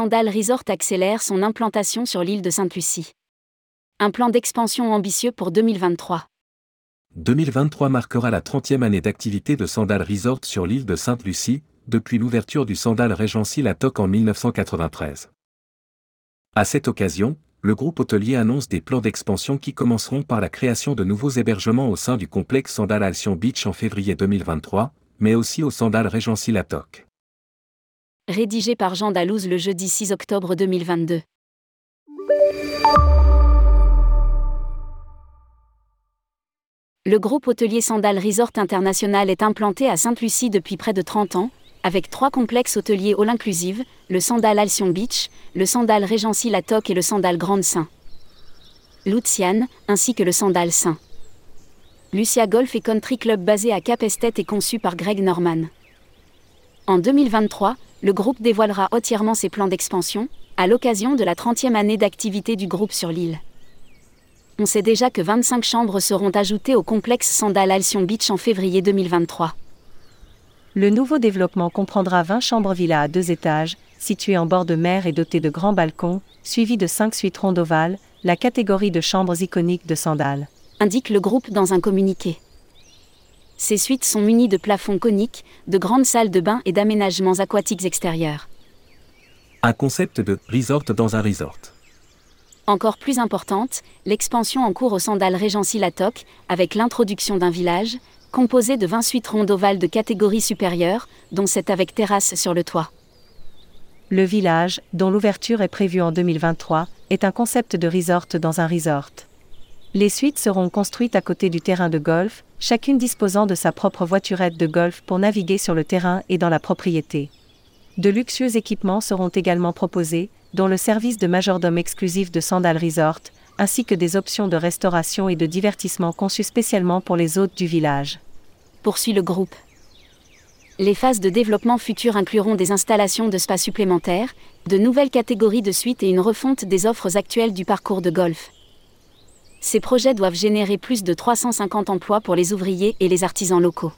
Sandal Resort accélère son implantation sur l'île de Sainte-Lucie. Un plan d'expansion ambitieux pour 2023. 2023 marquera la 30e année d'activité de Sandal Resort sur l'île de Sainte-Lucie, depuis l'ouverture du Sandal Regency Latoc en 1993. À cette occasion, le groupe hôtelier annonce des plans d'expansion qui commenceront par la création de nouveaux hébergements au sein du complexe Sandal Alcyon Beach en février 2023, mais aussi au Sandal Regency Latoc. Rédigé par Jean Dalouse le jeudi 6 octobre 2022. Le groupe hôtelier Sandal Resort International est implanté à Sainte-Lucie depuis près de 30 ans, avec trois complexes hôteliers all inclusive, le Sandal Alcyon Beach, le Sandal Regency Latoc et le Sandal Grande Saint. Luciane, ainsi que le Sandal Saint. Lucia Golf et Country Club basé à Cap Estet et conçu par Greg Norman. En 2023, le groupe dévoilera entièrement ses plans d'expansion, à l'occasion de la 30e année d'activité du groupe sur l'île. On sait déjà que 25 chambres seront ajoutées au complexe Sandal Alcyon Beach en février 2023. Le nouveau développement comprendra 20 chambres villas à deux étages, situées en bord de mer et dotées de grands balcons, suivies de 5 suites rondes ovales, la catégorie de chambres iconiques de Sandal. Indique le groupe dans un communiqué. Ces suites sont munies de plafonds coniques, de grandes salles de bain et d'aménagements aquatiques extérieurs. Un concept de resort dans un resort. Encore plus importante, l'expansion en cours au Sandal Regency Latoc, avec l'introduction d'un village, composé de 28 rondes ovales de catégorie supérieure, dont 7 avec terrasse sur le toit. Le village, dont l'ouverture est prévue en 2023, est un concept de resort dans un resort. Les suites seront construites à côté du terrain de golf, chacune disposant de sa propre voiturette de golf pour naviguer sur le terrain et dans la propriété. De luxueux équipements seront également proposés, dont le service de majordome exclusif de Sandal Resort, ainsi que des options de restauration et de divertissement conçues spécialement pour les hôtes du village. Poursuit le groupe. Les phases de développement futures incluront des installations de spas supplémentaires, de nouvelles catégories de suites et une refonte des offres actuelles du parcours de golf. Ces projets doivent générer plus de 350 emplois pour les ouvriers et les artisans locaux.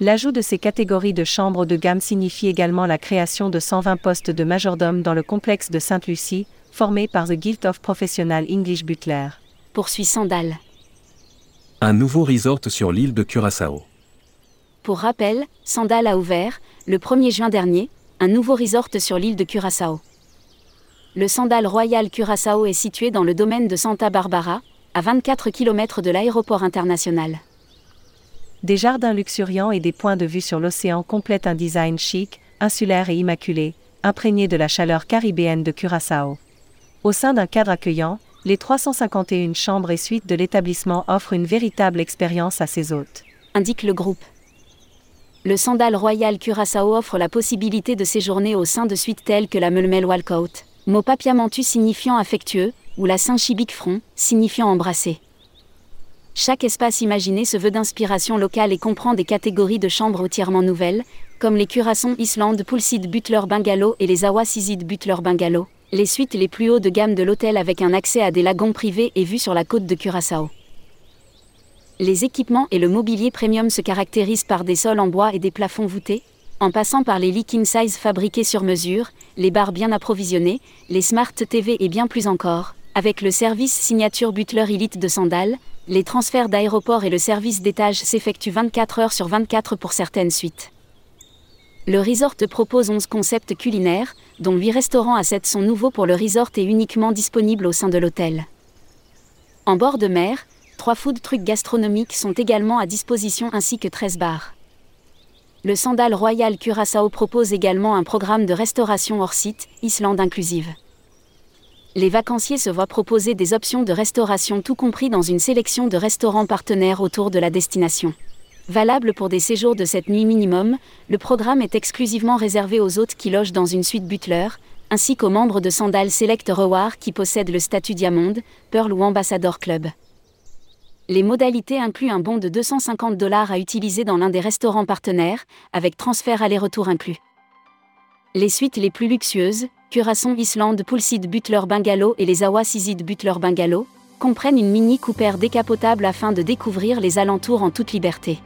L'ajout de ces catégories de chambres de gamme signifie également la création de 120 postes de majordome dans le complexe de Sainte-Lucie, formé par The Guild of Professional English Butler. Poursuit Sandal. Un nouveau resort sur l'île de Curaçao. Pour rappel, Sandal a ouvert, le 1er juin dernier, un nouveau resort sur l'île de Curaçao. Le Sandal Royal Curaçao est situé dans le domaine de Santa Barbara, à 24 km de l'aéroport international. Des jardins luxuriants et des points de vue sur l'océan complètent un design chic, insulaire et immaculé, imprégné de la chaleur caribéenne de Curaçao. Au sein d'un cadre accueillant, les 351 chambres et suites de l'établissement offrent une véritable expérience à ses hôtes. Indique le groupe. Le Sandal Royal Curaçao offre la possibilité de séjourner au sein de suites telles que la Mulmel Walkout, mot papiamentu signifiant affectueux, ou la Saint-Chibic Front, signifiant embrasser. Chaque espace imaginé se veut d'inspiration locale et comprend des catégories de chambres entièrement nouvelles, comme les Curaçon Island Poolside Butler Bungalow et les Awasizid Butler Bungalow, les suites les plus hauts de gamme de l'hôtel avec un accès à des lagons privés et vue sur la côte de Curaçao. Les équipements et le mobilier premium se caractérisent par des sols en bois et des plafonds voûtés, en passant par les leaking size fabriqués sur mesure, les bars bien approvisionnés, les smart TV et bien plus encore, avec le service signature Butler Elite de Sandal, les transferts d'aéroport et le service d'étage s'effectuent 24 heures sur 24 pour certaines suites. Le resort propose 11 concepts culinaires, dont 8 restaurants à 7 sont nouveaux pour le resort et uniquement disponibles au sein de l'hôtel. En bord de mer, 3 food trucs gastronomiques sont également à disposition ainsi que 13 bars. Le Sandal Royal Curaçao propose également un programme de restauration hors site, Islande inclusive les vacanciers se voient proposer des options de restauration tout compris dans une sélection de restaurants partenaires autour de la destination. Valable pour des séjours de cette nuit minimum, le programme est exclusivement réservé aux hôtes qui logent dans une suite Butler, ainsi qu'aux membres de Sandal Select Reward qui possèdent le statut Diamond, Pearl ou Ambassador Club. Les modalités incluent un bon de 250 dollars à utiliser dans l'un des restaurants partenaires, avec transfert aller-retour inclus. Les suites les plus luxueuses, Curaçon Island Poolside Butler Bungalow et les Awasizid Butler Bungalow, comprennent une mini Cooper décapotable afin de découvrir les alentours en toute liberté.